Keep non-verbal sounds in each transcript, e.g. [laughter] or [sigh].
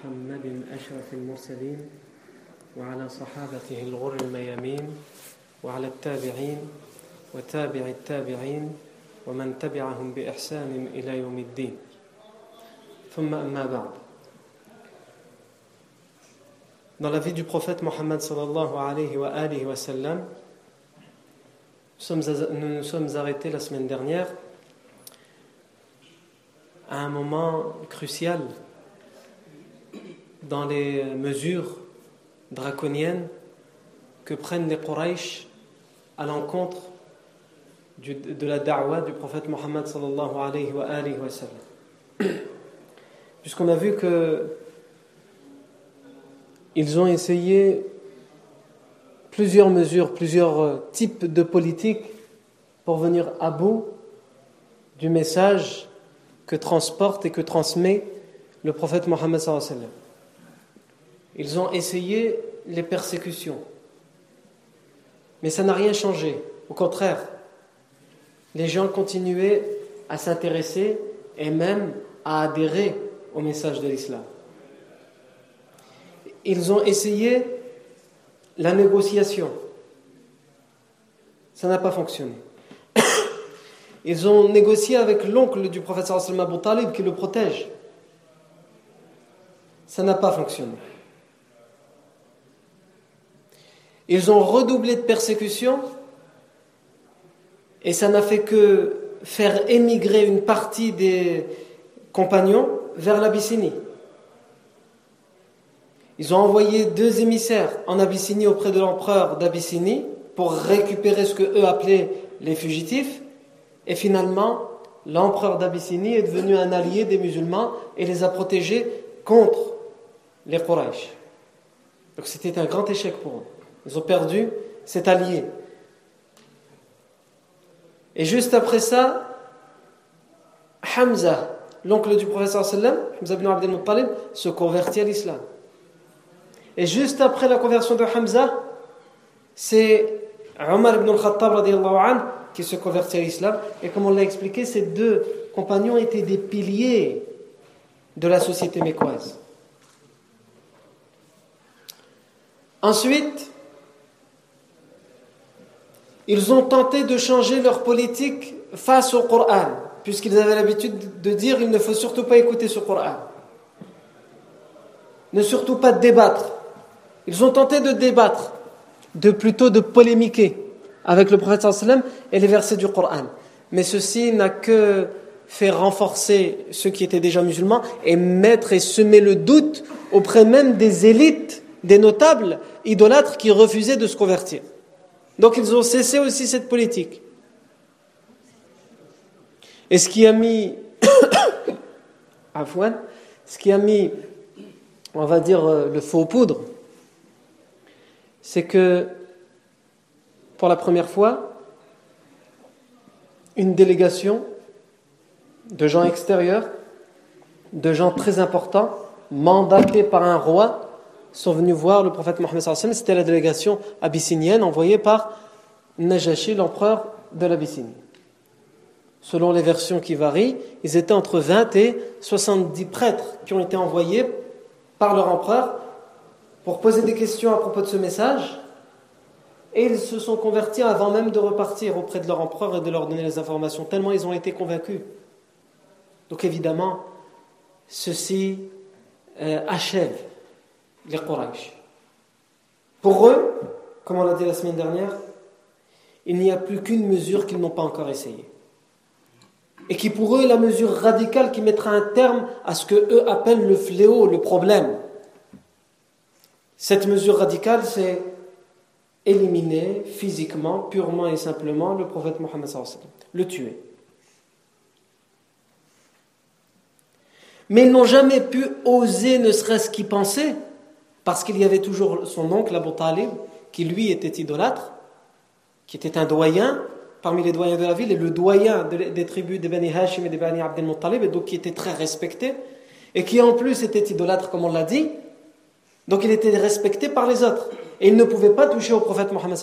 محمد أشرف المرسلين وعلى صحابته الغر الميامين وعلى التابعين وتابع التابعين ومن تبعهم بإحسان إلى يوم الدين ثم أما بعد Dans la vie du prophète Mohammed sallallahu alayhi wa alihi wa sallam, nous nous sommes arrêtés la semaine dernière à un moment crucial dans les mesures draconiennes que prennent les Quraysh à l'encontre de la da'wah du prophète Mohammed sallallahu alayhi wa, alayhi. [clears throat] Puisqu'on a vu que ils ont essayé plusieurs mesures, plusieurs types de politiques pour venir à bout du message que transporte et que transmet le prophète Mohammed sallallahu alayhi wa sallam. Ils ont essayé les persécutions. Mais ça n'a rien changé. Au contraire, les gens continuaient à s'intéresser et même à adhérer au message de l'islam. Ils ont essayé la négociation. Ça n'a pas fonctionné. [coughs] Ils ont négocié avec l'oncle du prophète sallallahu Abu qui le protège. Ça n'a pas fonctionné. Ils ont redoublé de persécution et ça n'a fait que faire émigrer une partie des compagnons vers l'Abyssinie. Ils ont envoyé deux émissaires en Abyssinie auprès de l'empereur d'Abyssinie pour récupérer ce que eux appelaient les fugitifs. Et finalement, l'empereur d'Abyssinie est devenu un allié des musulmans et les a protégés contre les Quraysh. Donc c'était un grand échec pour eux. Ils ont perdu cet allié. Et juste après ça, Hamza, l'oncle du professeur sallam, Hamza ibn Abdel Muttalib, se convertit à l'islam. Et juste après la conversion de Hamza, c'est Omar ibn al-Khattab qui se convertit à l'islam. Et comme on l'a expliqué, ces deux compagnons étaient des piliers de la société mécoise. Ensuite, ils ont tenté de changer leur politique face au Coran, puisqu'ils avaient l'habitude de dire il ne faut surtout pas écouter ce Coran. Ne surtout pas débattre. Ils ont tenté de débattre, de plutôt de polémiquer avec le prophète et les versets du Coran. Mais ceci n'a que fait renforcer ceux qui étaient déjà musulmans et mettre et semer le doute auprès même des élites, des notables idolâtres qui refusaient de se convertir. Donc ils ont cessé aussi cette politique. Et ce qui a mis, [coughs] ce qui a mis, on va dire, euh, le faux poudre, c'est que pour la première fois, une délégation de gens extérieurs, de gens très importants, mandatés par un roi, sont venus voir le prophète Mohammed c'était la délégation abyssinienne envoyée par Najashi, l'empereur de l'Abyssinie. Selon les versions qui varient, ils étaient entre 20 et 70 prêtres qui ont été envoyés par leur empereur pour poser des questions à propos de ce message. Et ils se sont convertis avant même de repartir auprès de leur empereur et de leur donner les informations, tellement ils ont été convaincus. Donc évidemment, ceci euh, achève les Quraysh. Pour eux, comme on l'a dit la semaine dernière, il n'y a plus qu'une mesure qu'ils n'ont pas encore essayée. Et qui pour eux est la mesure radicale qui mettra un terme à ce que eux appellent le fléau, le problème. Cette mesure radicale, c'est éliminer physiquement, purement et simplement le prophète Mohammed, le tuer. Mais ils n'ont jamais pu oser ne serait-ce qu'y penser parce qu'il y avait toujours son oncle Abu Talib, qui lui était idolâtre, qui était un doyen parmi les doyens de la ville, et le doyen des tribus des Bani Hashim et des Bani Abdel Muttalib, et donc qui était très respecté, et qui en plus était idolâtre, comme on l'a dit, donc il était respecté par les autres. Et il ne pouvait pas toucher au prophète Mohammed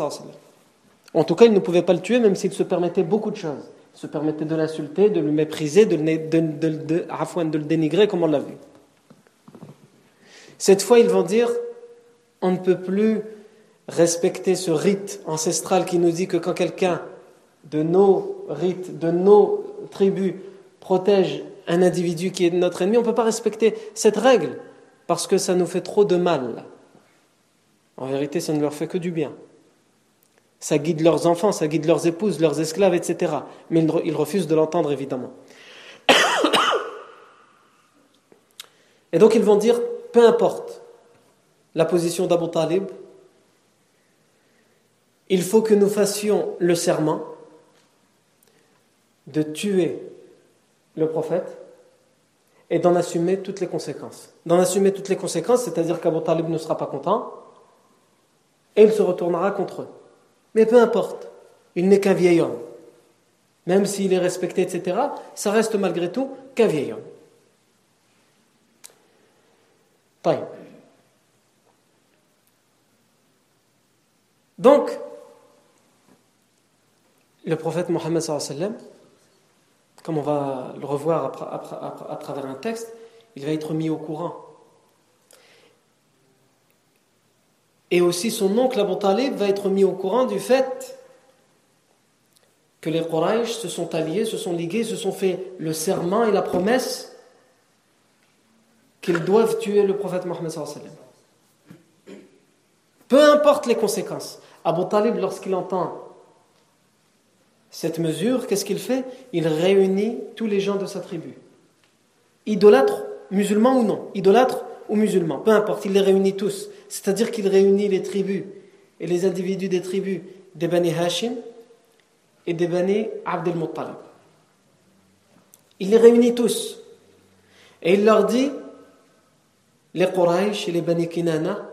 En tout cas, il ne pouvait pas le tuer, même s'il se permettait beaucoup de choses. Il se permettait de l'insulter, de le mépriser, de, de, de le dénigrer, comme on l'a vu. Cette fois, ils vont dire on ne peut plus respecter ce rite ancestral qui nous dit que quand quelqu'un de nos rites, de nos tribus, protège un individu qui est notre ennemi, on ne peut pas respecter cette règle parce que ça nous fait trop de mal. En vérité, ça ne leur fait que du bien. Ça guide leurs enfants, ça guide leurs épouses, leurs esclaves, etc. Mais ils refusent de l'entendre, évidemment. [coughs] Et donc ils vont dire, peu importe la position d'Abu Talib, il faut que nous fassions le serment de tuer le prophète et d'en assumer toutes les conséquences. D'en assumer toutes les conséquences, c'est-à-dire qu'Abu Talib ne sera pas content et il se retournera contre eux. Mais peu importe, il n'est qu'un vieil homme. Même s'il est respecté, etc., ça reste malgré tout qu'un vieil homme. Donc, le prophète Mohammed comme on va le revoir à, travers un texte, il va être mis au courant. Et aussi son oncle Abu Talib va être mis au courant du fait que les Quraysh se sont alliés, se sont ligués, se sont fait le serment et la promesse qu'ils doivent tuer le prophète Mohammed. Peu importe les conséquences. Abu Talib, lorsqu'il entend cette mesure, qu'est-ce qu'il fait? Il réunit tous les gens de sa tribu. Idolâtres, musulmans ou non, idolâtres ou musulmans, peu importe, il les réunit tous. C'est-à-dire qu'il réunit les tribus et les individus des tribus des Bani Hashim et des Bani Abdel Muttalib. Il les réunit tous. Et il leur dit les Quraysh et les Bani Kinana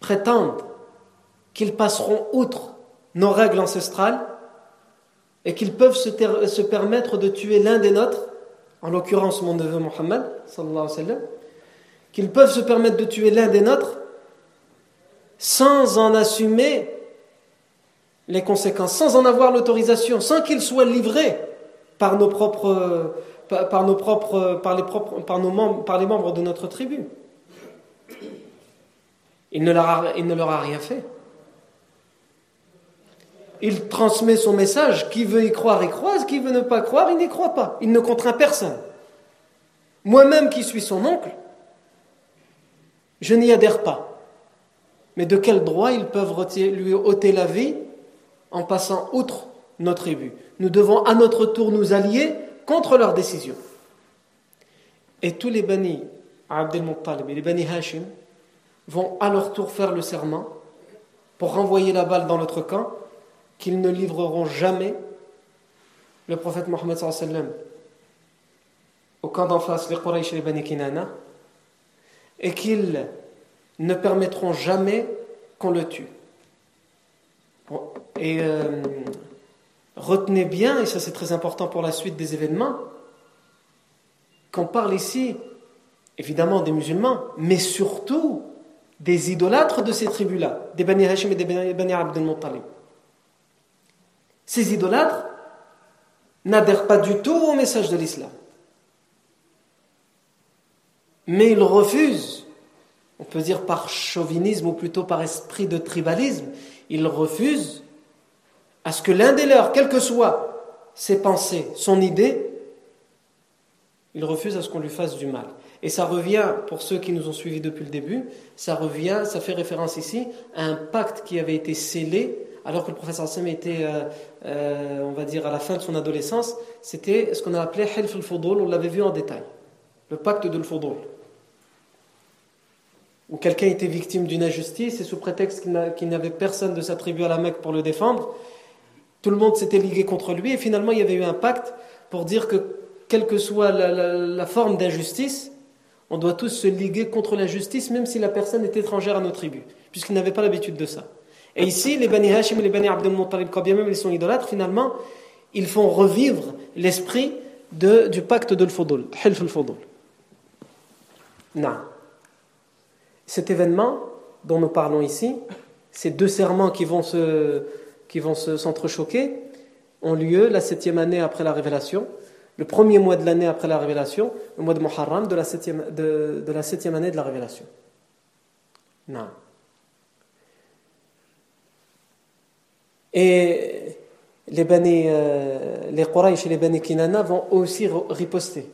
prétendent qu'ils passeront outre nos règles ancestrales et qu'ils peuvent se, permettre de tuer l'un des nôtres, en l'occurrence mon neveu Mohammed, qu'ils peuvent se permettre de tuer l'un des nôtres sans en assumer les conséquences, sans en avoir l'autorisation, sans qu'il soit livré par nos propres, par nos propres, par les nos membres, de notre tribu. Il ne leur a rien fait il transmet son message. Qui veut y croire, y croise. Qui veut ne pas croire, il n'y croit pas. Il ne contraint personne. Moi-même qui suis son oncle, je n'y adhère pas. Mais de quel droit ils peuvent lui ôter la vie en passant outre notre tribu Nous devons à notre tour nous allier contre leurs décisions. Et tous les Bani Abdel Muttalib et les Bani Hashim vont à leur tour faire le serment pour renvoyer la balle dans notre camp qu'ils ne livreront jamais le prophète Mohammed au camp d'en face, les Quraysh et les Bani Kinana, et qu'ils ne permettront jamais qu'on le tue. Et euh, retenez bien, et ça c'est très important pour la suite des événements, qu'on parle ici évidemment des musulmans, mais surtout des idolâtres de ces tribus-là, des Bani Hashim et des Bani Abdel Muttalib. Ces idolâtres n'adhèrent pas du tout au message de l'islam. Mais ils refusent, on peut dire par chauvinisme ou plutôt par esprit de tribalisme, ils refusent à ce que l'un des leurs, quelles que soient ses pensées, son idée, ils refusent à ce qu'on lui fasse du mal. Et ça revient, pour ceux qui nous ont suivis depuis le début, ça revient, ça fait référence ici à un pacte qui avait été scellé alors que le professeur Sam était, euh, euh, on va dire, à la fin de son adolescence, c'était ce qu'on a appelé Hilf al-Fudul, on l'avait vu en détail, le pacte de l'Fudul. Où quelqu'un était victime d'une injustice et sous prétexte qu'il n'avait personne de sa tribu à la Mecque pour le défendre, tout le monde s'était ligué contre lui et finalement il y avait eu un pacte pour dire que quelle que soit la, forme d'injustice, on doit tous se liguer contre l'injustice même si la personne est étrangère à nos tribus, puisqu'ils n'avaient pas l'habitude de ça. Et ici, les Bani Hashim et les Bani Abdel Muttalib, quand bien même ils sont idolâtres, finalement, ils font revivre l'esprit du pacte de l'Fudul, Hilf [laughs] al-Fudul. Cet événement dont nous parlons ici, ces deux serments qui vont se, qui vont s'entrechoquer, ont lieu la septième année après la révélation. le premier mois de l'année après la révélation, le mois de Muharram de la septième, de, la septième année de la révélation. Non. Et les Bani, euh, les Quraysh et les Bani Kinana vont aussi riposter.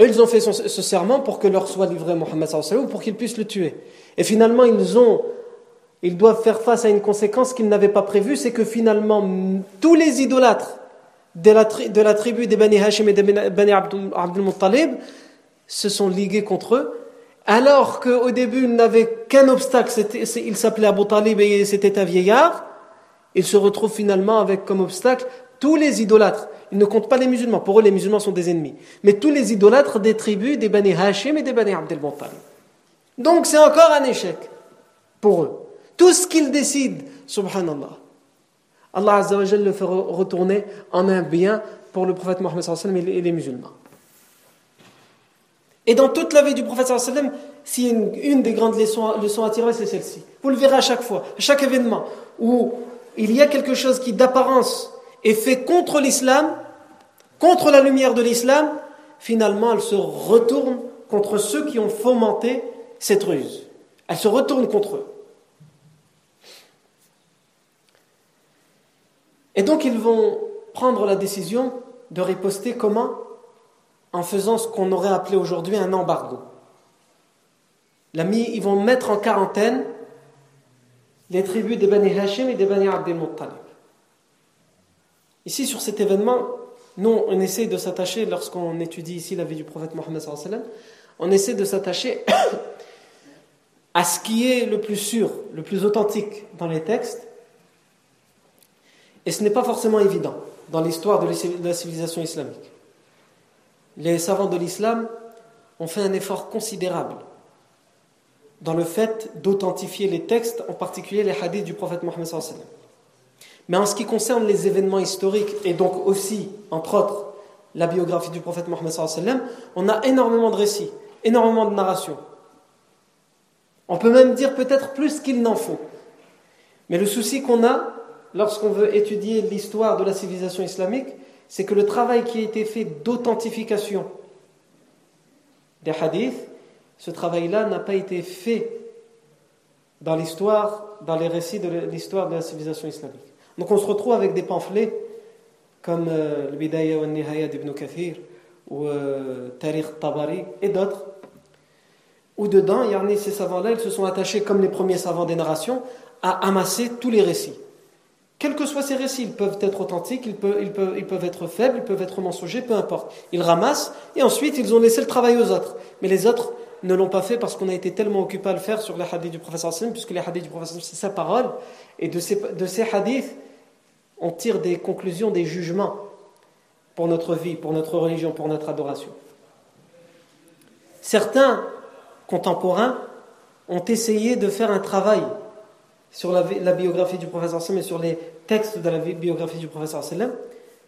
Eux, ils ont fait ce serment pour que leur soit livré Mohammed ou pour qu'ils puissent le tuer. Et finalement, ils ont, ils doivent faire face à une conséquence qu'ils n'avaient pas prévue, c'est que finalement, tous les idolâtres de la, tribu des Bani Hashim et des Bani Abdul se sont ligués contre eux, alors qu'au début, ils n'avaient qu'un obstacle, il s'appelait Abu Talib et c'était un vieillard, ils se retrouvent finalement avec comme obstacle tous les idolâtres. Ils ne comptent pas les musulmans. Pour eux, les musulmans sont des ennemis. Mais tous les idolâtres des tribus des Bani Hashim et des Bani Abdel Muttalib. Donc c'est encore un échec pour eux. Tout ce qu'ils décident, subhanallah, Allah le fait retourner en un bien pour le prophète Mohammed et les musulmans. Et dans toute la vie du prophète sallam, s'il y a une, des grandes leçons, leçons à tirer, c'est celle-ci. Vous le verrez à chaque fois, à chaque événement où il y a quelque chose qui d'apparence est fait contre l'islam, contre la lumière de l'islam, finalement elle se retourne contre ceux qui ont fomenté cette ruse. Elle se retourne contre eux. Et donc ils vont prendre la décision de riposter comment? En faisant ce qu'on aurait appelé aujourd'hui un embargo. Ils vont mettre en quarantaine les tribus des Bani Hashim et des Bani Abdel Muttalib. Ici, sur cet événement, nous, on essaie de s'attacher, lorsqu'on étudie ici la vie du prophète Mohammed, on essaie de s'attacher [coughs] à ce qui est le plus sûr, le plus authentique dans les textes. Et ce n'est pas forcément évident dans l'histoire de la civilisation islamique. Les savants de l'islam ont fait un effort considérable dans le fait d'authentifier les textes, en particulier les hadiths du prophète Mohammed. Mais en ce qui concerne les événements historiques, et donc aussi, entre autres, la biographie du prophète Mohammed, on a énormément de récits, énormément de narrations. On peut même dire peut-être plus qu'il n'en faut. Mais le souci qu'on a lorsqu'on veut étudier l'histoire de la civilisation islamique, c'est que le travail qui a été fait d'authentification des hadiths ce travail-là n'a pas été fait dans l'histoire, dans les récits de l'histoire de la civilisation islamique. Donc on se retrouve avec des pamphlets comme euh, le Bidaya wa Nihaya d'Ibn Kathir ou euh, Tariq Tabari et d'autres, où dedans, ces savants-là, ils se sont attachés, comme les premiers savants des narrations, à amasser tous les récits. Quels que soient ces récits, ils peuvent être authentiques, ils peuvent, être faibles, ils peuvent être mensongers, peu importe. Ils ramassent et ensuite ils ont laissé le travail aux autres. Mais les autres, ne l'ont pas fait parce qu'on a été tellement occupé à le faire sur les hadiths du professeur Sallam, puisque les hadiths du professeur c'est sa parole, et de de ces hadiths, on tire des conclusions, des jugements pour notre vie, pour notre religion, pour notre adoration. Certains contemporains ont essayé de faire un travail sur la, biographie du professeur Sallam et sur les textes de la biographie du professeur Sallam,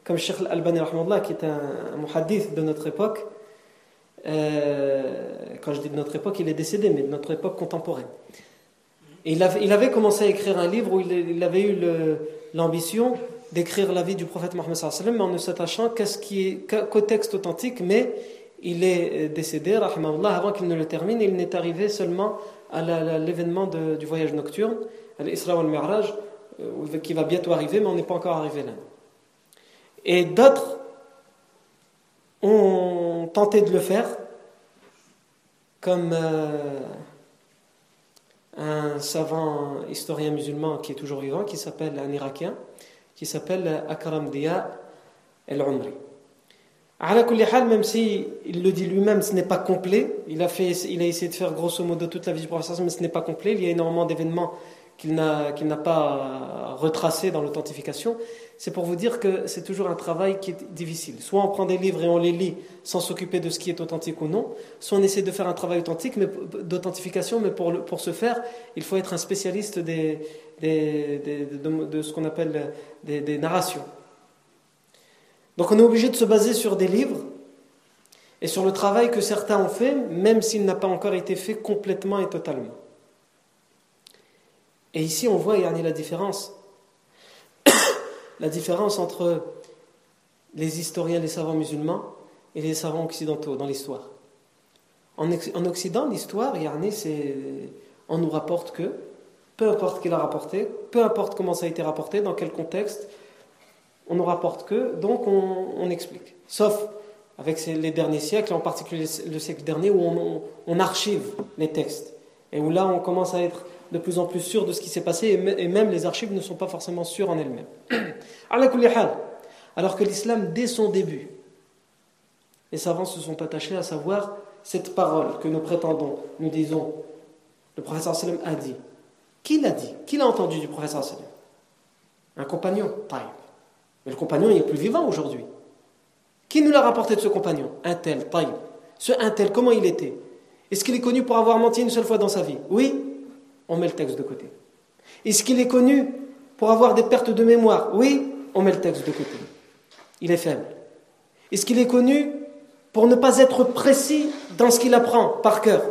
comme Sheikh Al-Albani, qui est un, un muhaddith de notre époque, euh, quand je dis de notre époque, il est décédé, mais de notre époque contemporaine. Il, avait, commencé à écrire un livre où il, avait eu l'ambition d'écrire la vie du prophète Mohammed mais en ne s'attachant qu'au texte authentique, mais il est décédé, avant qu'il ne le termine, il n'est arrivé seulement à l'événement du voyage nocturne, l'Isra al-Mi'raj, euh, qui va bientôt arriver, mais on n'est pas encore arrivé là. Et d'autres ont tenté de le faire, comme euh, un savant historien musulman qui est toujours vivant, qui s'appelle un Irakien, qui s'appelle Akram Dia El-Umri. Même si il le dit lui-même, ce n'est pas complet. Il a, fait, il a essayé de faire grosso modo toute la vie du prophète, mais ce n'est pas complet. Il y a énormément d'événements qu'il n'a pas retracés dans l'authentification c'est pour vous dire que c'est toujours un travail qui est difficile. Soit on prend des livres et on les lit sans s'occuper de ce qui est authentique ou non, soit on essaie de faire un travail authentique, d'authentification, mais pour, ce faire, il faut être un spécialiste de, ce qu'on appelle des, narrations. Donc on est obligé de se baser sur des livres et sur le travail que certains ont fait, même s'il n'a pas encore été fait complètement et totalement. Et ici, on voit, il y a la différence [coughs] la différence entre les historiens, les savants musulmans et les savants occidentaux dans l'histoire. En, Occident, l'histoire, on nous rapporte que, peu importe qui l'a rapporté, peu importe comment ça a été rapporté, dans quel contexte, on nous rapporte que, donc on, explique. Sauf avec les derniers siècles, en particulier le siècle dernier, où on, archive les textes. Et où là, on commence à être de plus en plus sûr de ce qui s'est passé, et même les archives ne sont pas forcément sûres en elles-mêmes. [clears throat] Alors que l'islam, dès son début, les savants se sont attachés à savoir cette parole que nous prétendons, nous disons, le professeur sallam a dit. Qui l'a dit? Qui l'a entendu du professeur sallam? Un compagnon, taïb. Mais le compagnon il est plus vivant aujourd'hui. Qui nous l'a rapporté de ce compagnon? Un tel, taïb. Ce un tel, comment il était? Est-ce qu'il est connu pour avoir menti une seule fois dans sa vie? Oui On met le texte de côté. Est-ce qu'il est connu pour avoir des pertes de mémoire? Oui On met le texte de côté. Il est faible. Est-ce qu'il est connu pour ne pas être précis dans ce qu'il apprend par cœur?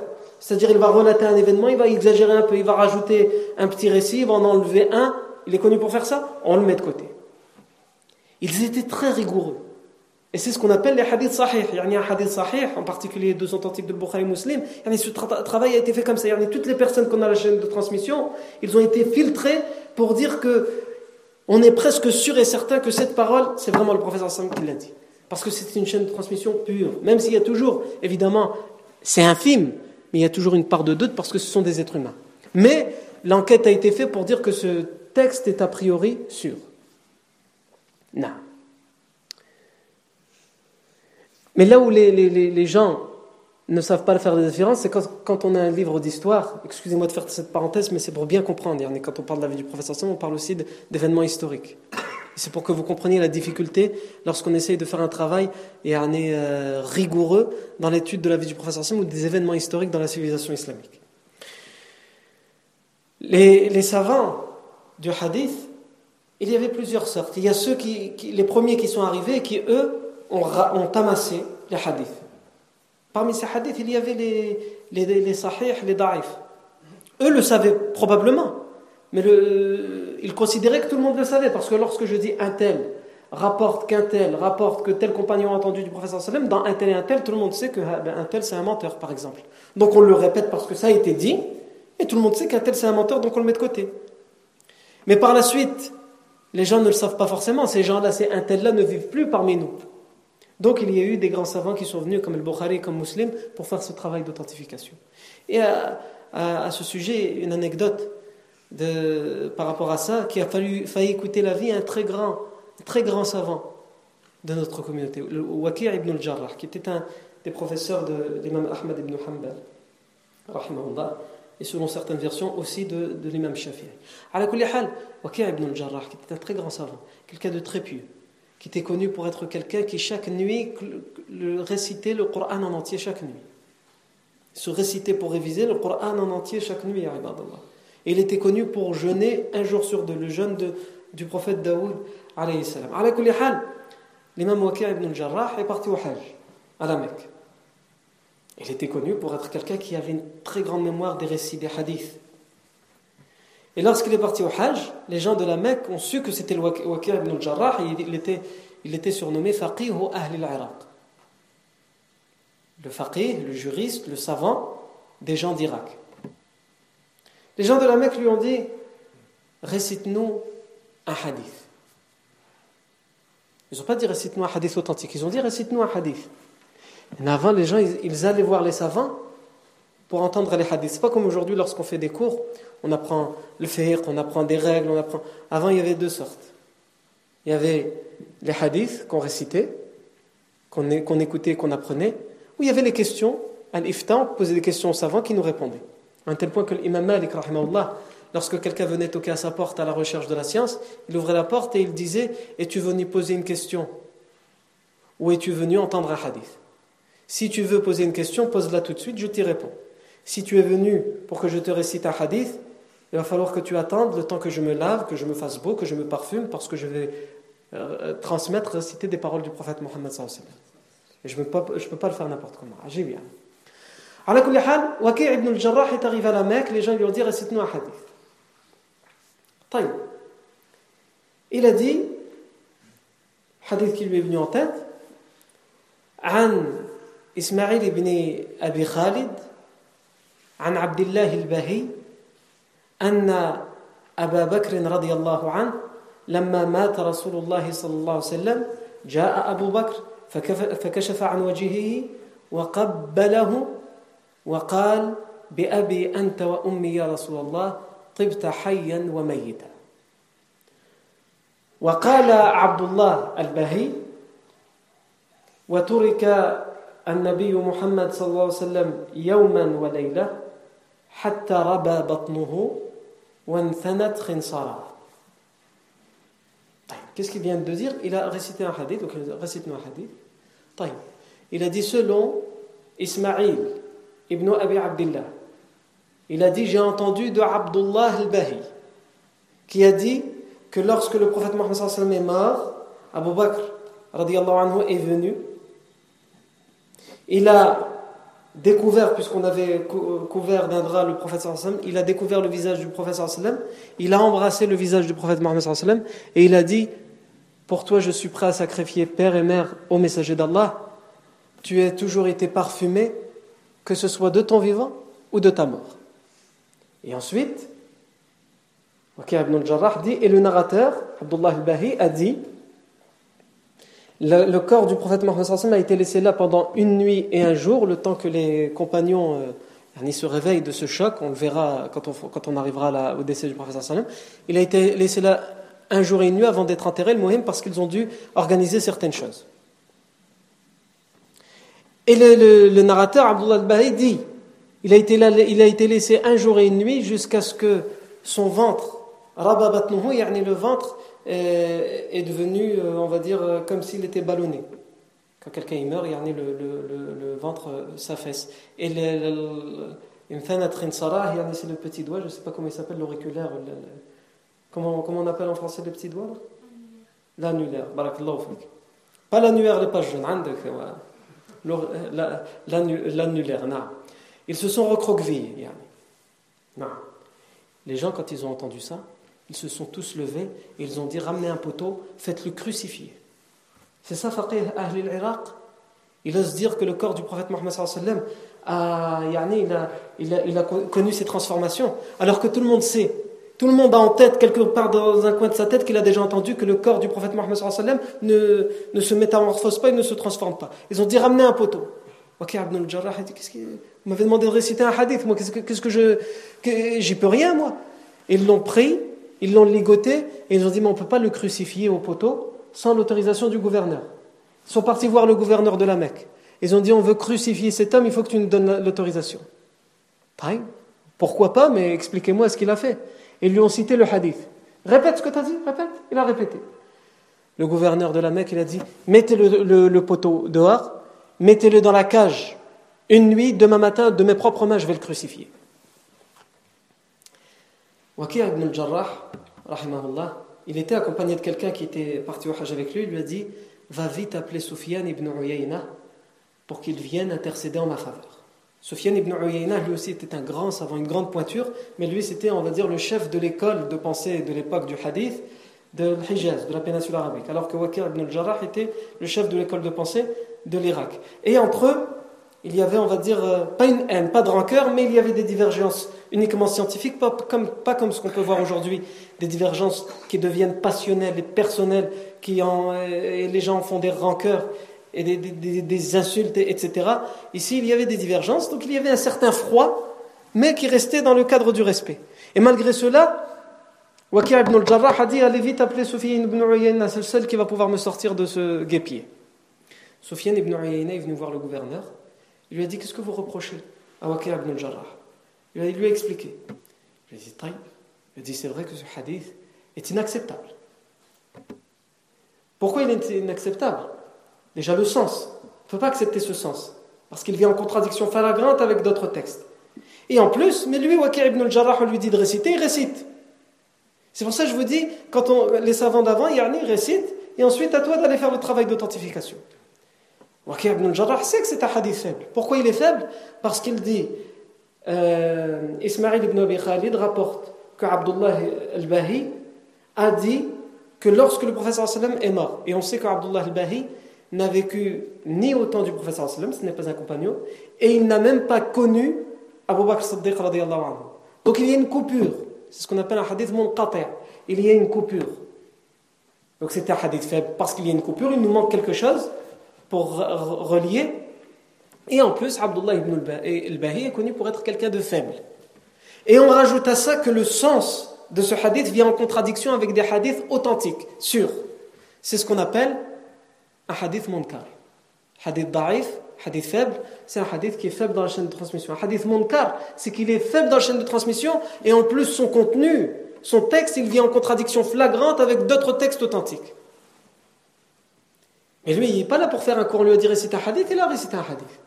C'est-à-dire, il va relater un événement, il va exagérer un peu, il va rajouter un petit récit, il va en enlever un. Il est connu pour faire ça, on le met de côté. Ils étaient très rigoureux. Et c'est ce qu'on appelle les hadiths sahih. Il y a un hadith sahih, en particulier deux authentiques de Bukhari Muslim. Ce travail a été fait comme ça. Toutes les personnes qu'on a la chaîne de transmission, ils ont été filtrés pour dire que on est presque sûr et certain que cette parole, c'est vraiment le professeur Sam qui l'a dit. Parce que c'est une chaîne de transmission pure. Même s'il y a toujours, évidemment, c'est infime, mais il y a toujours une part de doute parce que ce sont des êtres humains. Mais l'enquête a été faite pour dire que ce texte est a priori sûr. Non. Mais là où les, les, les gens ne savent pas faire des différences, c'est quand, on a un livre d'histoire, excusez-moi de faire cette parenthèse, mais c'est pour bien comprendre. Quand on parle de la vie du professeur on parle aussi d'événements historiques. C'est pour que vous compreniez la difficulté lorsqu'on essaye de faire un travail et un est euh, rigoureux dans l'étude de la vie du professeur Sam ou des événements historiques dans la civilisation islamique. Les, savants du hadith, il y avait plusieurs sortes. Il y a ceux qui, les premiers qui sont arrivés et qui, eux, ont, amassé les hadiths. Parmi ces hadiths, il y avait les, les, les sahih, les da'if. Eux le savaient probablement. Mais le, il considérait que tout le monde le savait, parce que lorsque je dis un tel rapporte qu'un tel rapporte que tel compagnon a entendu du professeur sallam, dans un tel et un tel, tout le monde sait qu'un ah, ben, tel c'est un menteur, par exemple. Donc on le répète parce que ça a été dit, et tout le monde sait qu'un tel c'est un menteur, donc on le met de côté. Mais par la suite, les gens ne le savent pas forcément, ces gens-là, ces un tel-là ne vivent plus parmi nous. Donc il y a eu des grands savants qui sont venus, comme le Bukhari, comme Muslim, pour faire ce travail d'authentification. Et à, à ce sujet, une anecdote de, par rapport à ça, qui a fallu, failli écouter la vie un très grand, très grand savant de notre communauté, le ibn al-Jarrah, qui était un des professeurs de l'imam Ahmad ibn Hanbal, et selon certaines versions aussi de, de l'imam Shafi'i. À la Waqi' ibn al-Jarrah, qui était un très grand savant, quelqu'un de très pieux, qui était connu pour être quelqu'un qui chaque nuit récitait le Coran en entier chaque nuit. Se récitait pour réviser le Coran en entier chaque nuit, ibadallah il était connu pour jeûner un jour sur deux, le jeûne du prophète Daoud. L'imam Waqi' ibn al-Jarrah est parti au Hajj, à la Mecque. Il était connu pour être quelqu'un qui avait une très grande mémoire des récits, des hadiths. Et lorsqu'il est parti au Hajj, les gens de la Mecque ont su que c'était le Waqi' ibn al-Jarrah et il était, il était surnommé Faqih ou Ahl al-Iraq. Le faqih, le juriste, le savant des gens d'Irak. Les gens de la Mecque lui ont dit récite-nous un hadith. Ils n'ont pas dit récite-nous un hadith authentique, ils ont dit récite-nous un hadith. Et avant, les gens, ils, allaient voir les savants pour entendre les hadiths. C'est pas comme aujourd'hui lorsqu'on fait des cours, on apprend le fiqh, on apprend des règles, on apprend. Avant, il y avait deux sortes. Il y avait les hadiths qu'on récitait, qu'on écoutait, qu'on apprenait, ou il y avait les questions, un ifta, on posait des questions aux savants qui nous répondaient. À un tel point que l'imam Malik, lorsque quelqu'un venait toquer à sa porte à la recherche de la science, il ouvrait la porte et il disait Es-tu venu poser une question Ou es-tu venu entendre un hadith? Si tu veux poser une question, pose-la tout de suite, je t'y réponds. Si tu es venu pour que je te récite un hadith, il va falloir que tu attendes le temps que je me lave, que je me fasse beau, que je me parfume, parce que je vais euh, transmettre, réciter des paroles du prophète Mohammed. Et je ne peux, pas le faire n'importe comment. J'ai bien. Waqi ibn al-Jarrah est arrivé à la Mecque, les gens lui ont dit récite-nous un hadith. Il a dit, hadith qui lui est venu en tête, An Ismail ibn Abi Khalid, عن عبد الله البهي أن أبا بكر رضي الله عنه لما مات رسول الله صلى الله عليه وسلم جاء أبو بكر فكشف عن وجهه وقبله وقال بأبي أنت وأمي يا رسول الله طبت حيا وميتا. وقال عبد الله البهي وترك النبي محمد صلى الله عليه وسلم يوما وليلة حتى ربى بطنه وانثنت خنصاره Qu'est-ce qu'il vient de dire Il a récité un hadith, donc récite-nous un hadith. Il a dit selon Ismaïl ibn Abi Abdullah, il a dit J'ai entendu de Abdullah al-Bahi, qui a dit que lorsque le prophète Mohammed est mort, Abu Bakr anhu, est venu. Il a découvert, puisqu'on avait couvert d'un drap le prophète il a découvert le visage du prophète il a embrassé le visage du prophète Mohammed et il a dit Pour toi, je suis prêt à sacrifier père et mère au messager d'Allah. Tu as toujours été parfumé, que ce soit de ton vivant ou de ta mort. Et ensuite, ibn al-Jarrah dit, et le narrateur, Abdullah al-Bahi, a dit le, corps du prophète Mohammed a été laissé là pendant une nuit et un jour, le temps que les compagnons euh, se réveillent de ce choc. On le verra quand on, quand on arrivera là, au décès du prophète. Il a été laissé là un jour et une nuit avant d'être enterré, le Mohim, parce qu'ils ont dû organiser certaines choses. Et le, narrateur, Abdullah al-Bahi, dit il a, été il a été laissé un jour et une nuit jusqu'à ce que son ventre, Rababatnuhu, le ventre, est devenu, euh, on va dire, euh, comme s'il était ballonné. Quand quelqu'un meurt, le, le, le, ventre euh, s'affaisse. Et le, c'est le petit doigt, je ne sais pas comment il s'appelle, l'auriculaire. Comment, comment on appelle en français le petit doigt L'annulaire. Pas l'annulaire, les pages jeunes. L'annulaire, Ils se sont recroquevillés. Les gens, quand ils ont entendu ça, ils se sont tous levés et ils ont dit ramenez un poteau, faites-le crucifier. C'est ça, Faqih Ahl al-Iraq. Il ose dire que le corps du prophète Mohammed a, il a, il, a, il a connu ces transformations, alors que tout le monde sait, tout le monde a en tête, quelque part dans un coin de sa tête, qu'il a déjà entendu que le corps du prophète Mohammed ne, ne se métamorphose pas, il ne se transforme pas. Ils ont dit ramenez un poteau. Ok, Ibn al-Jarrah a dit qu'est-ce Vous m'avez demandé de réciter un hadith, moi, qu'est-ce que, qu'est-ce que je. J'y peux rien, moi. Ils l'ont pris, ils l'ont ligoté et ils ont dit mais on ne peut pas le crucifier au poteau sans l'autorisation du gouverneur. Ils sont partis voir le gouverneur de la Mecque. Ils ont dit on veut crucifier cet homme, il faut que tu nous donnes l'autorisation. Pourquoi pas, mais expliquez-moi ce qu'il a fait. Ils lui ont cité le hadith. Répète ce que tu as dit, répète. Il a répété. Le gouverneur de la Mecque, il a dit mettez le, poteau dehors, mettez-le dans la cage. Une nuit, demain matin, de mes propres mains, je vais le crucifier. Waqi' ibn al-Jarrah, il était accompagné de quelqu'un qui était parti au Hajj avec lui, il lui a dit Va vite appeler Soufiane ibn Uyayna pour qu'il vienne intercéder en ma faveur. Soufiane ibn Uyayna, lui aussi, était un grand savant, une grande pointure, mais lui, c'était, on va dire, le chef de l'école de pensée de l'époque du hadith de l'Hijaz, de la péninsule arabique, alors que Waqi' ibn al-Jarrah était le chef de l'école de pensée de l'Irak. Et entre eux, il y avait, on va dire, euh, pas une haine, pas de rancœur, mais il y avait des divergences uniquement scientifiques, pas comme, pas ce qu'on peut voir aujourd'hui, des divergences qui deviennent passionnelles et personnelles, qui en, et les gens font des rancœurs et des, insultes, etc. Ici, il y avait des divergences, donc il y avait un certain froid, mais qui restait dans le cadre du respect. Et malgré cela, Waqi' ibn al-Jarrah a dit Allez vite appeler Soufiane ibn Uyayna, c'est le seul qui va pouvoir me sortir de ce guépier. Soufiane ibn Uyayna est venu voir le gouverneur. Il lui a dit Qu'est-ce que vous reprochez? À Waqi' ibn al-Jarrah Il lui a expliqué. Il lui a dit. Il a C'est vrai que ce hadith est inacceptable. Pourquoi il est inacceptable? Déjà le sens. On ne peut pas accepter ce sens. Parce qu'il vient en contradiction flagrante avec d'autres textes. Et en plus, mais lui, Waqi' ibn al-Jarrah, on lui dit de réciter, il récite. C'est pour ça que je vous dis, quand on, les savants d'avant, ils récitent, et ensuite à toi d'aller faire le travail d'authentification. Waqi' ibn al-Jarrah sait que c'est un hadith faible. Pourquoi il est faible? Parce qu'il dit euh, Ismaïl ibn Abi Khalid rapporte que Abdullah al-Bahi a dit que lorsque le prophète sallam est mort, et on sait qu'Abdullah al-Bahi n'a vécu ni au temps du prophète sallam, ce n'est pas un compagnon, et il n'a même pas connu Abu Bakr Siddiq radiallahu anhu. Donc il y a une coupure, c'est ce qu'on appelle un hadith munqati', il y a une coupure. Donc c'est un hadith faible, parce qu'il y a une coupure, il nous manque quelque chose pour relier, et en plus Abdullah ibn al-Bahi est connu pour être quelqu'un de faible. Et on rajoute à ça que le sens de ce hadith vient en contradiction avec des hadiths authentiques, sûrs. C'est ce qu'on appelle un hadith munkar. Hadith da'if, hadith faible, c'est un hadith qui est faible dans la chaîne de transmission. Un hadith munkar, c'est qu'il est faible dans la chaîne de transmission et en plus son contenu, son texte, il vient en contradiction flagrante avec d'autres textes authentiques. Mais lui, il n'est pas là pour faire un cours, on lui a dit réciter un hadith, il a récité un hadith.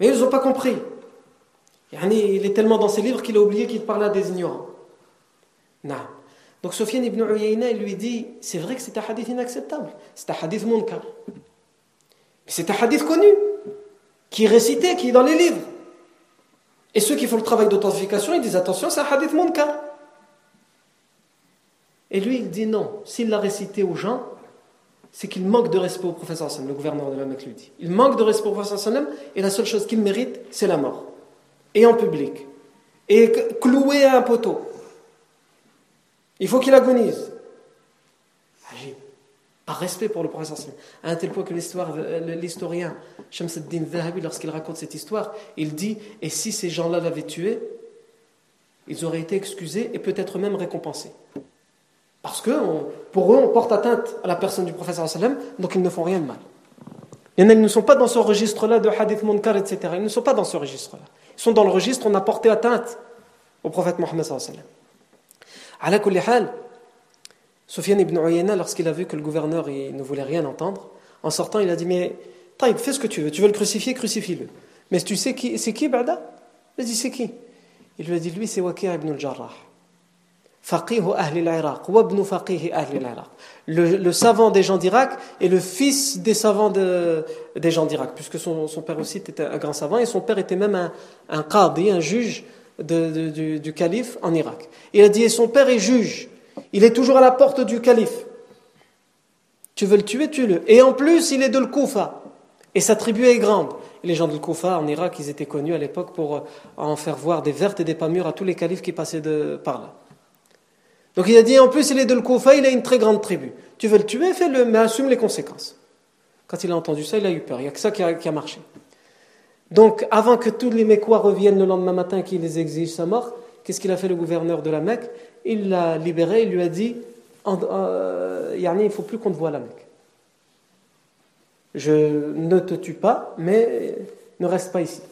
Mais ils n'ont pas compris. Il est tellement dans ses livres qu'il a oublié qu'il parlait à des ignorants. Non. Donc Sofiane ibn Uyayna, lui dit c'est vrai que c'est un hadith inacceptable, c'est un hadith munkar. C'est un hadith connu, qui est récité, qui est dans les livres. Et ceux qui font le travail d'authentification, ils disent attention, c'est un hadith munkar. Et lui, il dit non, s'il l'a récité aux gens, c'est qu'il manque de respect au professeur le gouverneur de la Mecque lui dit. Il manque de respect au professeur et la seule chose qu'il mérite, c'est la mort. Et en public. Et cloué à un poteau. Il faut qu'il agonise. Par respect pour le professeur À un tel point que l'historien Shamsuddin Zahabi, lorsqu'il raconte cette histoire, il dit Et si ces gens-là l'avaient tué, ils auraient été excusés et peut-être même récompensés. Parce que pour eux, on porte atteinte à la personne du professeur donc ils ne font rien de mal. Et ils ne sont pas dans ce registre-là de hadith munkar, etc. Ils ne sont pas dans ce registre-là. Ils sont dans le registre, on a porté atteinte au prophète Mohammed sallam. À hal, Sofiane ibn Uyayna, lorsqu'il a vu que le gouverneur ne voulait rien entendre, en sortant, il a dit Mais Taïb, fais ce que tu veux. Tu veux le crucifier, crucifie-le. Mais tu sais qui, c'est qui, Bada? Il a dit C'est qui? Il lui a dit Lui, c'est Waqi' ibn al-Jarrah. Le, le savant des gens d'Irak est le fils des savants de, des gens d'Irak, puisque son, père aussi était un grand savant et son père était même un, un qadi, un juge du, calife en Irak. Il a dit, son père est juge, il est toujours à la porte du calife. Tu veux le tuer, tue-le. Et en plus, il est de Koufa. Et sa tribu est grande. Les gens de Koufa en Irak, ils étaient connus à l'époque pour en faire voir des vertes et des pas à tous les califes qui passaient par là. Donc il a dit, en plus, il est de Koufa, il a une très grande tribu. Tu veux le tuer, fais-le, mais assume les conséquences. Quand il a entendu ça, il a eu peur. Il n'y a que ça qui a, marché. Donc, avant que tous les Mécois reviennent le lendemain matin qui les exigent sa mort, qu'est-ce qu'il a fait le gouverneur de la Mecque? Il l'a libéré, il lui a dit euh, il ne faut plus qu'on te voie à la Mecque. Je ne te tue pas, mais ne reste pas ici.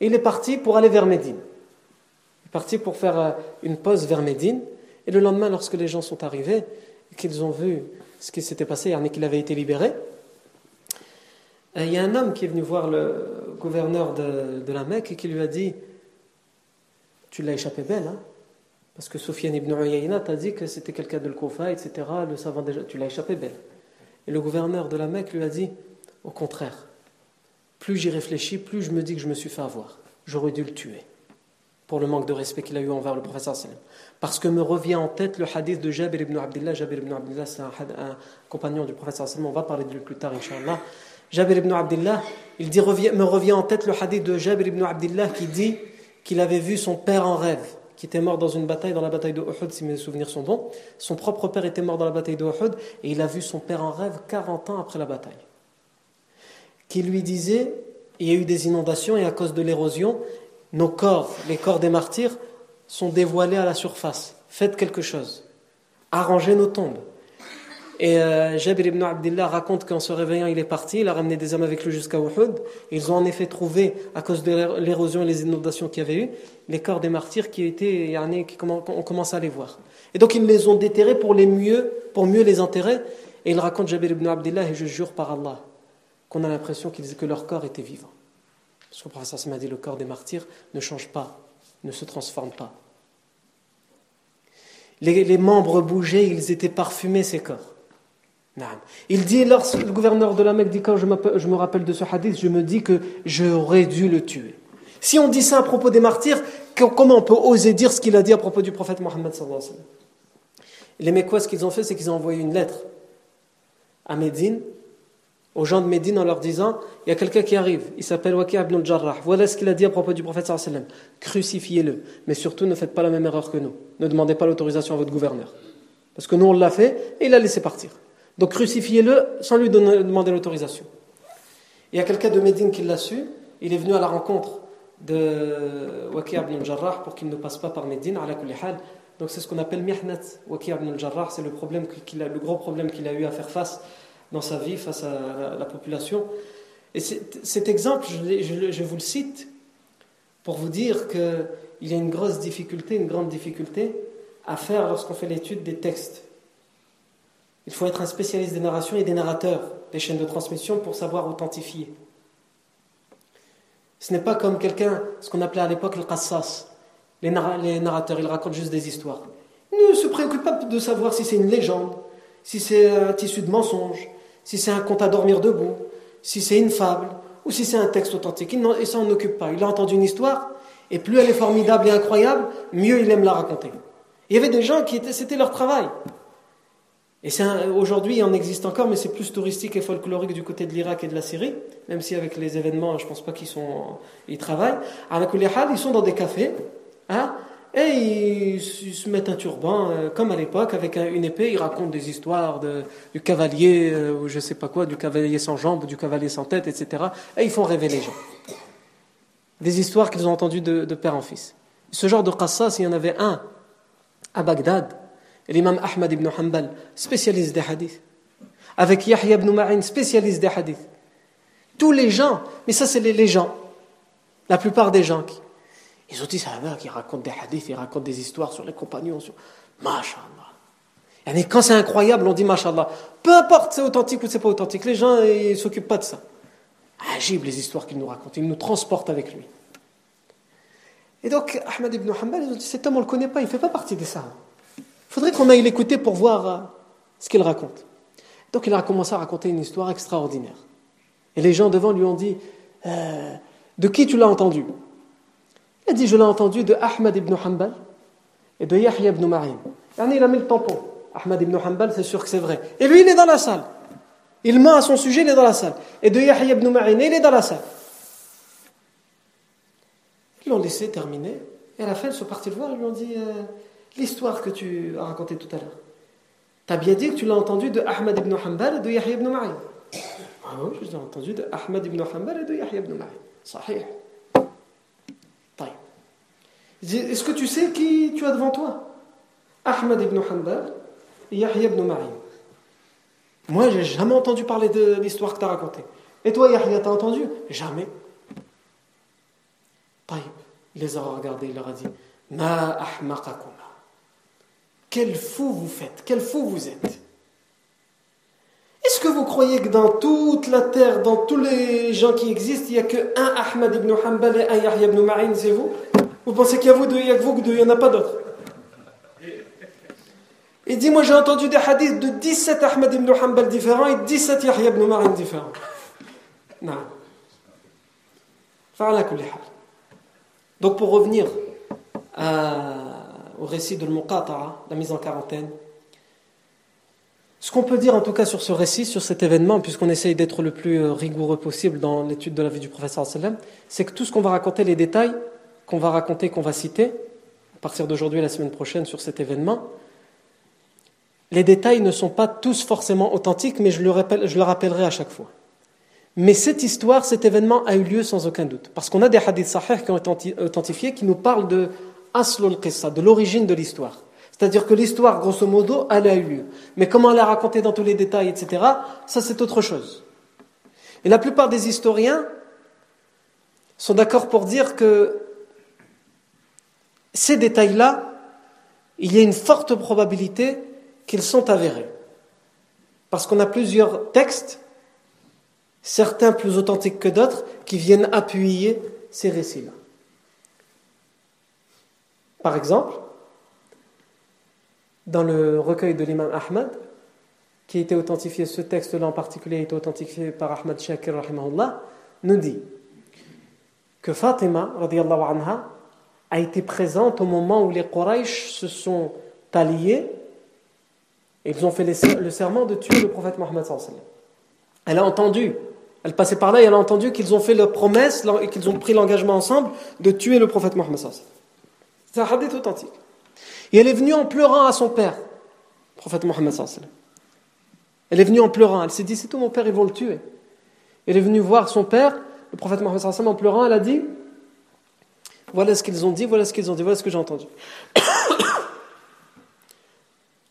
Et il est parti pour aller vers Médine. Il est parti pour faire euh, une pause vers Médine. Et le lendemain, lorsque les gens sont arrivés et qu'ils ont vu ce qui s'était passé, il qu'il avait été libéré, il y a un homme qui est venu voir le gouverneur de, la Mecque et qui lui a dit Tu l'as échappé belle, hein Parce que Sofiane ibn Uyayna t'a dit que c'était quelqu'un de l'Kofa, etc. Le savant déjà, tu l'as échappé belle. Et le gouverneur de la Mecque lui a dit Au contraire, plus j'y réfléchis, plus je me dis que je me suis fait avoir. J'aurais dû le tuer pour le manque de respect qu'il a eu envers le professeur. Parce que me revient en tête le hadith de Jabir ibn Abdullah. Jabir ibn Abdullah, c'est un, compagnon du professeur. On va parler de lui plus tard, Inch'Allah. Jabir ibn Abdullah, il dit, me revient en tête le hadith de Jabir ibn Abdullah qui dit qu'il avait vu son père en rêve, qui était mort dans une bataille, dans la bataille de Uhud, si mes souvenirs sont bons. Son propre père était mort dans la bataille de Uhud, et il a vu son père en rêve 40 ans après la bataille. Qui lui disait, il y a eu des inondations, et à cause de l'érosion, nos corps, les corps des martyrs, sont dévoilés à la surface. Faites quelque chose. Arrangez nos tombes. Et euh, Jabir ibn Abdullah raconte qu'en se réveillant, il est parti, il a ramené des hommes avec lui jusqu'à Uhud. Ils ont en effet trouvé, à cause de l'érosion et les inondations qu'il y avait eu, les corps des martyrs qui étaient, on commence à les voir. Et donc ils les ont déterrés pour mieux, les enterrer. Et il raconte Jabir ibn Abdullah, et je jure par Allah, qu'on a l'impression que leur corps était vivant. Parce que le professeur m'a dit le corps des martyrs ne change pas, ne se transforme pas. Les, membres bougeaient, ils étaient parfumés, ces corps. Il dit, lorsque le gouverneur de la Mecque dit, quand je, me rappelle de ce hadith, je me dis que j'aurais dû le tuer. Si on dit ça à propos des martyrs, comment on peut oser dire ce qu'il a dit à propos du prophète Mohammed Les Mécois, ce qu'ils ont fait, c'est qu'ils ont envoyé une lettre à Médine, aux gens de Médine, en leur disant Il y a quelqu'un qui arrive, il s'appelle Waqi ibn al-Jarrah. Voilà ce qu'il a dit à propos du prophète. Crucifiez-le. Mais surtout, ne faites pas la même erreur que nous. Ne demandez pas l'autorisation à votre gouverneur. Parce que nous, on l'a fait et il l'a laissé partir. Donc crucifiez-le sans lui demander l'autorisation. Il y a quelqu'un de Médine qui l'a su. Il est venu à la rencontre de Waqi ibn al-Jarrah pour qu'il ne passe pas par Médine, à la donc c'est ce qu'on appelle mihnat. Waqi' ibn al-Jarrah, c'est le, problème qu'il a, le gros problème qu'il a eu à faire face dans sa vie, face à la, population. Et cet exemple, je, vous le cite pour vous dire qu'il y a une grosse difficulté, une grande difficulté à faire lorsqu'on fait l'étude des textes. Il faut être un spécialiste des narrations et des narrateurs, des chaînes de transmission, pour savoir authentifier. Ce n'est pas comme quelqu'un, ce qu'on appelait à l'époque le qassas, les, narrateurs, ils racontent juste des histoires. Ils ne se préoccupent pas de savoir si c'est une légende, si c'est un tissu de mensonge, si c'est un conte à dormir debout, si c'est une fable, ou si c'est un texte authentique. Ils ne s'en occupent pas. Il a entendu une histoire, et plus elle est formidable et incroyable, mieux il aime la raconter. Il y avait des gens qui étaient, c'était leur travail. Et aujourd'hui, il en existe encore, mais c'est plus touristique et folklorique du côté de l'Irak et de la Syrie, même si avec les événements, je ne pense pas qu'ils sont, ils travaillent. À la ils sont dans des cafés, Hein? Et ils, se mettent un turban, euh, comme à l'époque, avec une épée. Ils racontent des histoires de, du cavalier, euh, ou je sais pas quoi, du cavalier sans jambes, du cavalier sans tête, etc. Et ils font rêver les gens. Des histoires qu'ils ont entendues de, père en fils. Ce genre de qassas, il y en avait un à Bagdad, l'imam Ahmad ibn Hanbal, spécialiste des hadiths, avec Yahya ibn Ma'in, spécialiste des hadiths. Tous les gens, mais ça c'est les gens, la plupart des gens qui, ils ont ça va, qui raconte des hadiths, ils racontent des histoires sur les compagnons. Sur... Masha'Allah. Et quand c'est incroyable, on dit Masha'Allah. Peu importe c'est authentique ou c'est pas authentique, les gens ne s'occupent pas de ça. Agib les histoires qu'il nous raconte, il nous transporte avec lui. Et donc, Ahmad ibn Hanbal, ils cet homme, on ne le connaît pas, il ne fait pas partie des. Il faudrait qu'on aille l'écouter pour voir euh, ce qu'il raconte. Donc, il a commencé à raconter une histoire extraordinaire. Et les gens devant lui ont dit, euh, de qui tu l'as entendu? Il dit, je l'ai entendu de Ahmad ibn Hanbal et de Yahya ibn Ma'in. Il a mis le tampon. Ahmad ibn Hanbal, c'est sûr que c'est vrai. Et lui, il est dans la salle. Il ment à son sujet, il est dans la salle. Et de Yahya ibn Ma'in, il est dans la salle. Ils l'ont laissé terminer. Et à la fin, ils sont partis le voir. Ils lui ont dit euh, L'histoire que tu as racontée tout à l'heure. Tu as bien dit que tu l'as entendu de Ahmad ibn Hanbal et de Yahya ibn Ma'in. Ah oui, je l'ai entendu de Ahmad ibn Hanbal et de Yahya ibn Ma'in. Sahih. Est-ce que tu sais qui tu as devant toi? Ahmad ibn Hanbal et Yahya ibn Ma'in. Moi, j'ai jamais entendu parler de l'histoire que tu as racontée. Et toi, Yahya, t'as entendu? Jamais. Taïb, il les a regardés, il leur a dit Ma ahmaqakuma. Quel fou vous faites, quel fou vous êtes. Est-ce que vous croyez que dans toute la terre, dans tous les gens qui existent, il n'y a que un Ahmad ibn Hanbal et un Yahya ibn Ma'in, c'est vous? Vous pensez qu'il y a vous deux, il y a que vous deux, il n'y en a pas d'autres. Il dit, moi j'ai entendu des hadiths de 17 Ahmed ibn Hanbal différents et 17 Yahya ibn Marin différents. Non. Donc pour revenir au récit de l'Muqata'a, la mise en quarantaine, ce qu'on peut dire en tout cas sur ce récit, sur cet événement, puisqu'on essaye d'être le plus euh, rigoureux possible dans l'étude de la vie du professeur c'est que tout ce qu'on va raconter, les détails, qu'on va raconter, qu'on va citer, à partir d'aujourd'hui et la semaine prochaine sur cet événement, les détails ne sont pas tous forcément authentiques, mais je le, rappellerai à chaque fois. Mais cette histoire, cet événement a eu lieu sans aucun doute. Parce qu'on a des hadiths sahih qui ont été authentifiés qui nous parlent de aslul qissa, de l'origine de l'histoire. C'est-à-dire que l'histoire, grosso modo, elle a eu lieu. Mais comment elle est racontée dans tous les détails, etc., ça c'est autre chose. Et la plupart des historiens sont d'accord pour dire que ces détails-là, il y a une forte probabilité qu'ils sont avérés. Parce qu'on a plusieurs textes, certains plus authentiques que d'autres, qui viennent appuyer ces récits-là. Par exemple, dans le recueil de l'imam Ahmad, qui a été authentifié, ce texte-là en particulier a été authentifié par Ahmad Shakir, nous dit que Fatima, anha, a été présente au moment où les Quraysh se sont alliés Et ils ont fait le serment de tuer le prophète Mohammed Elle a entendu, elle passait par là et elle a entendu qu'ils ont fait la promesse et qu'ils ont pris l'engagement ensemble de tuer le prophète Mohammed C'est un hadith authentique. Et elle est venue en pleurant à son père, le prophète Mohammed Elle est venue en pleurant. Elle s'est dit, c'est tout mon père, ils vont le tuer. Elle est venue voir son père, le prophète Mohammed en pleurant, elle a dit, voilà ce qu'ils ont dit, voilà ce qu'ils ont dit, voilà ce que j'ai entendu. [coughs]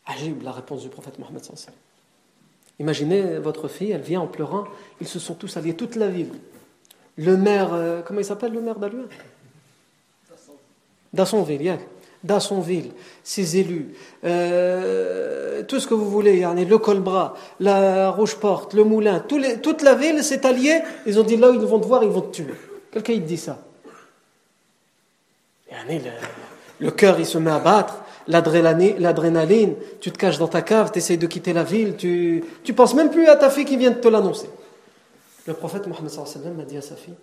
Ajib, la réponse du prophète Mohammed Imaginez votre fille, elle vient en pleurant, ils se sont tous alliés, toute la ville. Le maire, euh, comment il s'appelle le maire d'Alua Dassonville, yeah. Dassonville, ses élus, euh, tout ce que vous voulez, le Colbras, la Rocheporte, le Moulin, toute la ville s'est alliée, ils ont dit là, ils vont te voir, ils vont te tuer. Quelqu'un il dit ça. Le, le cœur il se met à battre, l'adrénaline, tu te caches dans ta cave, tu essayes de quitter la ville, tu, tu penses même plus à ta fille qui vient de te l'annoncer. Le prophète Mohammed sallam a dit à sa fille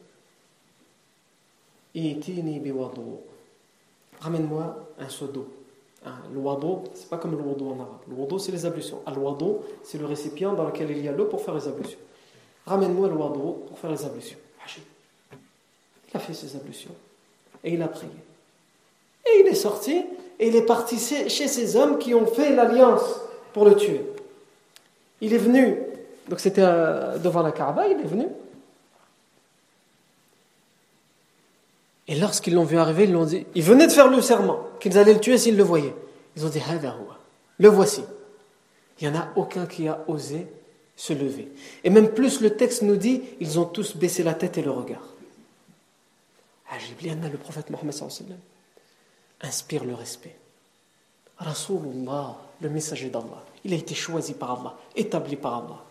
Ramène-moi un seau d'eau. Le wado, c'est pas comme le wado en arabe. Le c'est les ablutions. Al wado, c'est le récipient dans lequel il y a l'eau pour faire les ablutions. Ramène-moi le wado pour faire les ablutions. Il a fait ses ablutions et il a prié. Et il est sorti et il est parti chez ces hommes qui ont fait l'alliance pour le tuer. Il est venu, donc c'était euh, devant la Kaaba, il est venu. Et lorsqu'ils l'ont vu arriver, ils l'ont dit, ils venaient de faire le serment qu'ils allaient le tuer s'ils le voyaient. Ils ont dit, le voici. Il n'y en a aucun qui a osé se lever. Et même plus, le texte nous dit, ils ont tous baissé la tête et le regard. le prophète Mohammed inspire le respect. Rasulullah, le messager d'Allah, il a été choisi par Allah, établi par Allah.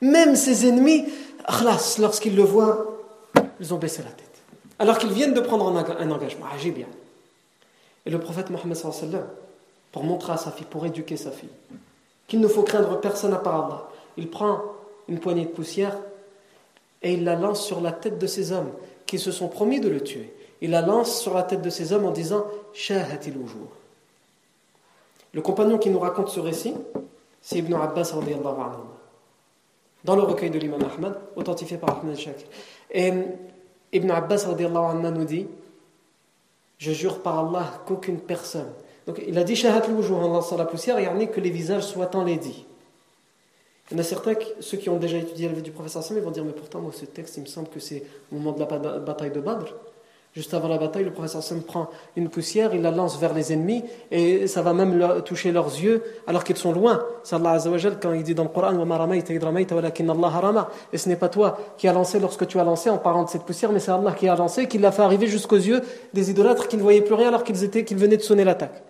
Même ses ennemis, lorsqu'ils le voient, ils ont baissé la tête. Alors qu'ils viennent de prendre un engagement. Ah, bien. Et le prophète Mohammed, pour montrer à sa fille, pour éduquer sa fille, qu'il ne faut craindre personne à part Allah, il prend une poignée de poussière et il la lance sur la tête de ces hommes qui se sont promis de le tuer il la lance sur la tête de ces hommes en disant Shahatil Le compagnon qui nous raconte ce récit, c'est Ibn Abbas dans le recueil de l'imam Ahmad, authentifié par Ahmed Shakir. Et Ibn Abbas nous dit Je jure par Allah qu'aucune personne. Donc il a dit Shahat en lançant la poussière, et il que les visages soient enlaidis. Il y en a certains, ceux qui ont déjà étudié la vie du professeur Sam, ils vont dire Mais pourtant, moi, ce texte, il me semble que c'est au moment de la bataille de Badr. Juste avant la bataille, le professeur Sam prend une poussière, il la lance vers les ennemis et ça va même toucher leurs yeux alors qu'ils sont loin. C'est Allah quand il dit dans le Coran Et ce n'est pas toi qui as lancé lorsque tu as lancé en parlant de cette poussière, mais c'est Allah qui a lancé, qui l'a fait arriver jusqu'aux yeux des idolâtres qui ne voyaient plus rien alors qu'ils étaient, qu'ils venaient de sonner l'attaque.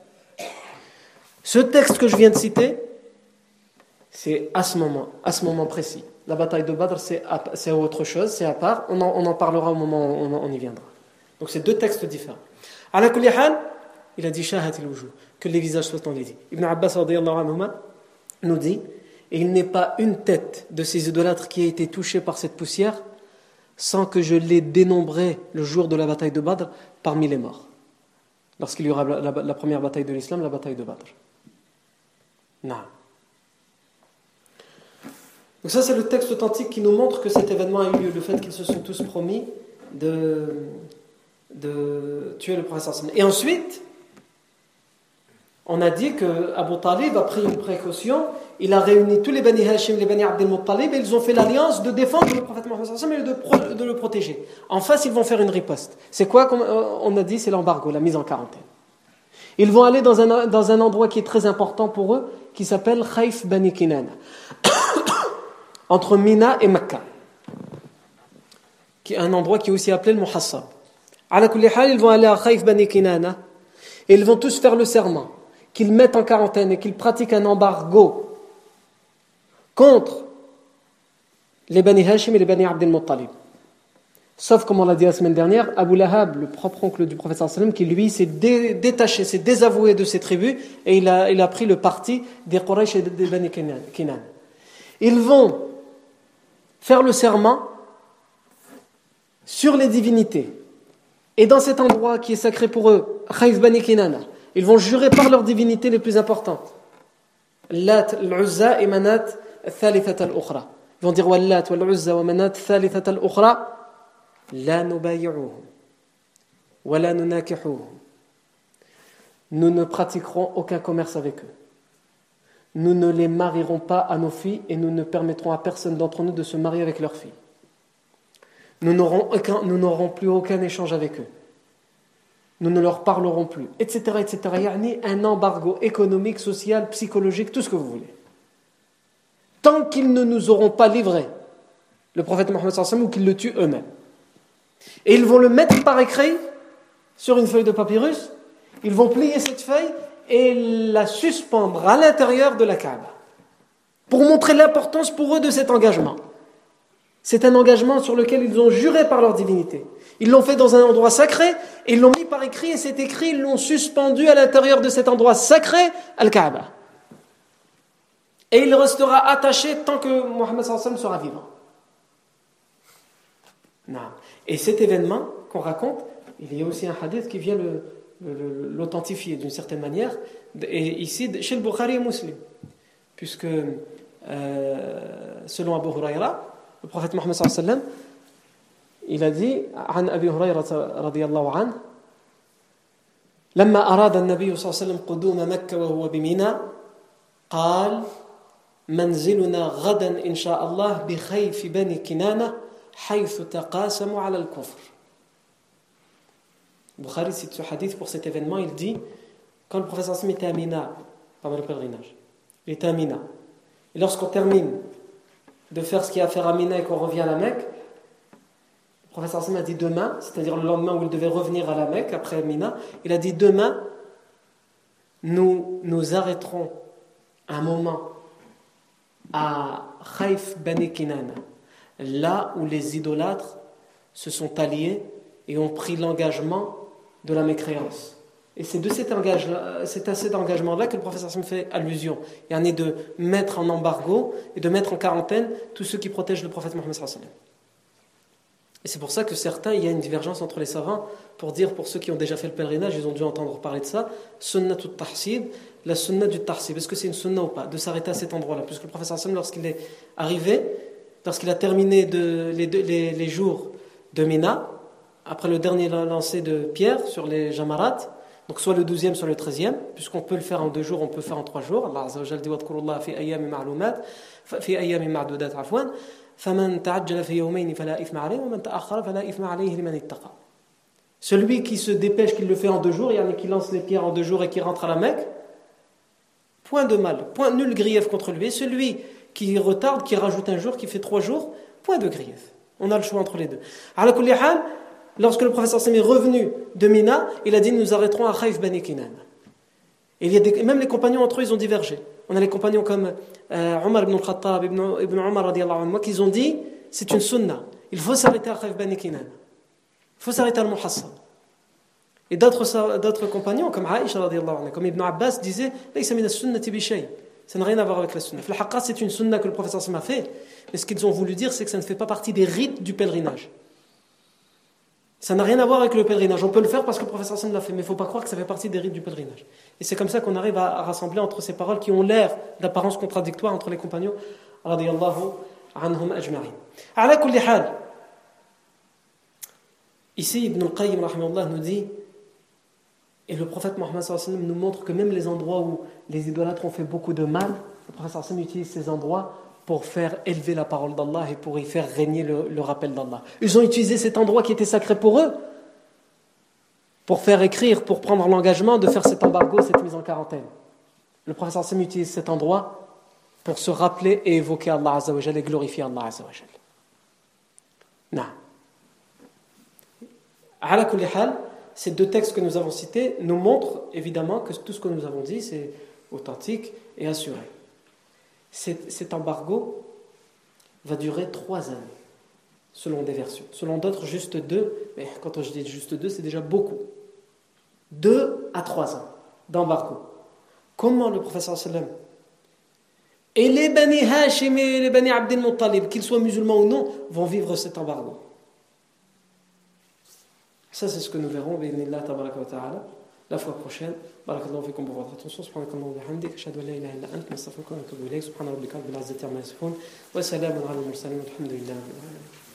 Ce texte que je viens de citer, c'est à ce moment, à ce moment précis. La bataille de Badr, c'est autre chose, c'est à part. On en, on en, parlera au moment où on y viendra. Donc c'est deux textes différents. À la il a dit que les visages soient enlaidis. Ibn Abbas nous dit et il n'est pas une tête de ces idolâtres qui a été touchée par cette poussière sans que je l'ai dénombré le jour de la bataille de Badr parmi les morts. Lorsqu'il y aura la, première bataille de l'islam, la bataille de Badr. Non. Donc ça c'est le texte authentique qui nous montre que cet événement a eu lieu, le fait qu'ils se sont tous promis de, de tuer le professeur Et ensuite, on a dit que Abu Talib a pris une précaution, il a réuni tous les Bani Hashim, les Bani Abdel Muttalib, et ils ont fait l'alliance de défendre le prophète Mohammed et de, le protéger. En face, ils vont faire une riposte. C'est quoi, euh, on a dit, c'est l'embargo, la mise en quarantaine. Ils vont aller dans un, dans un endroit qui est très important pour eux, qui s'appelle Khaif Bani Kinana, [coughs] entre Mina et Mecca, qui est un endroit qui est aussi appelé le Muhassab ils vont aller à Khaif Bani Kinana et ils vont tous faire le serment qu'ils mettent en quarantaine et qu'ils pratiquent un embargo contre les Bani Hashim et les Bani Abdel Muttalib. Sauf, comme on l'a dit la semaine dernière, Abu Lahab, le propre oncle du prophète sallam, qui lui s'est détaché, s'est désavoué de ses tribus et il a, il a pris le parti des Quraysh et des Bani Kinan. Ils vont faire le serment sur les divinités et dans cet endroit qui est sacré pour eux, Kinana, ils vont jurer par leurs divinités les plus importantes. Lat, l'Uzza et Manat, Thalithat al-Ukhra. Ils vont dire Wallat, wal-Uzza, wa Manat, Thalithat al-Ukhra. La nubayi'uhum. Wa. Nous ne pratiquerons aucun commerce avec eux. Nous ne les marierons pas à nos filles et nous ne permettrons à personne d'entre nous de se marier avec leurs filles. Nous n'aurons plus aucun échange avec eux nous ne leur parlerons plus, etc. etc. A un embargo économique, social, psychologique, tout ce que vous voulez. Tant qu'ils ne nous auront pas livré le prophète Mohammed ou qu'ils le tuent eux-mêmes. Et ils vont le mettre par écrit sur une feuille de papyrus, ils vont plier cette feuille et la suspendre à l'intérieur de la Kaaba pour montrer l'importance pour eux de cet engagement. C'est un engagement sur lequel ils ont juré par leur divinité. Ils l'ont fait dans un endroit sacré, et ils l'ont mis par écrit, et c'est écrit, ils l'ont suspendu à l'intérieur de cet endroit sacré, Al-Kaaba. Et il restera attaché tant que Mohammed sera vivant. Et cet événement qu'on raconte, il y a aussi un hadith qui vient l'authentifier d'une certaine manière, et ici chez le Bukhari et Muslim, puisque euh, selon Abu Huraira, le prophète Mohammed sallam il a dit عن أبي هريرة رضي الله عنه لما أراد النبي صلى الله عليه وسلم قدوم مكة وهو بمنى قال منزلنا غدا إن شاء الله بخيف بني كنانة حيث تقاسموا على الكفر Bukhari cite ce hadith pour cet événement, il dit quand le professeur Sam était à Mina pendant le pèlerinage, il était à Mina. Et lorsqu'on termine de faire ce qu'il y a à faire à Mina et qu'on revient à la Mecque, professeur Hassan a dit demain, c'est-à-dire le lendemain où il devait revenir à la Mecque après Mina, il a dit demain, nous nous arrêterons un moment à Khaif Bani Kinana, là où les idolâtres se sont alliés et ont pris l'engagement de la mécréance. Et c'est de cet engagement, c'est à cet engagement-là que le professeur Hassan fait allusion. Il y en est de mettre en embargo et de mettre en quarantaine tous ceux qui protègent le prophète Mohammed et c'est pour ça que certains, il y a une divergence entre les savants pour dire, pour ceux qui ont déjà fait le pèlerinage, ils ont dû entendre parler de ça, sunnah tout tahsib, la sunna du tahsib. Est-ce que c'est une sunna ou pas De s'arrêter à cet endroit-là? Puisque le professeur Hassan, lorsqu'il est arrivé, lorsqu'il a terminé les, les, jours de Mina, après le dernier lancer de pierre sur les Jamarat, donc soit le 12e, soit le 13e, puisqu'on peut le faire en deux jours, on peut le faire en trois jours. Allah Azza wa Jalla dit fi ayyam ma'lumat, fi ayyam ma'dudat afwan. Celui qui se dépêche, qui le fait en deux jours, a qui lance les pierres en deux jours et qui rentre à la Mecque, point de mal, point nul grief contre lui. Et celui qui retarde, qui rajoute un jour, qui fait trois jours, point de grief. On a le choix entre les deux. Lorsque le professeur Sam est revenu de Mina, il a dit Nous arrêterons à Khaif Bani Kinan. Et il y a même les compagnons entre eux, ils ont divergé. On a les compagnons comme euh, Omar ibn Khattab, ibn, ibn Omar qui ont dit c'est une sunna. Il faut s'arrêter à Khaif Bani Kinan. Il faut s'arrêter à Al-Muhassab. Et d'autres compagnons comme Aïcha, comme Ibn Abbas, disaient ça n'a rien à voir avec la sunna. Le haqqa, c'est une sunna que le professeur m'a fait. Mais ce qu'ils ont voulu dire, c'est que ça ne fait pas partie des rites du pèlerinage. Ça n'a rien à voir avec le pèlerinage. On peut le faire parce que le professeur Hassan l'a fait, mais il ne faut pas croire que ça fait partie des rites du pèlerinage. Et c'est comme ça qu'on arrive à, rassembler entre ces paroles qui ont l'air d'apparence contradictoire entre les compagnons. Ici, Ibn al-Qayyim nous dit, et le prophète Mohammed nous montre que même les endroits où les idolâtres ont fait beaucoup de mal, le prophète utilise ces endroits pour faire élever la parole d'Allah et pour y faire régner le, rappel d'Allah. Ils ont utilisé cet endroit qui était sacré pour eux pour faire écrire, pour prendre l'engagement de faire cet embargo, cette mise en quarantaine. Le professeur Sam utilise cet endroit pour se rappeler et évoquer Allah et glorifier Allah Azzawajal. Non. Ces deux textes que nous avons cités nous montrent évidemment que tout ce que nous avons dit, c'est authentique et assuré cet, embargo va durer trois années, selon des versions. Selon d'autres, juste deux. Mais quand je dis juste deux, c'est déjà beaucoup. Deux à trois ans d'embargo. Comment le professeur sallam et les Bani Hashim et les Bani Abdel Muttalib, qu'ils soient musulmans ou non, vont vivre cet embargo. Ça, c'est ce que nous verrons, la fois prochaine. بارك الله فيكم بفضل الخصوص سبحانك اللهم وبحمدك أشهد أن لا إله إلا أنت نستغفرك ونتوب إليك. سبحان ربك رب العزة عما يصفون وسلام على المرسلين والحمد لله رب العالمين.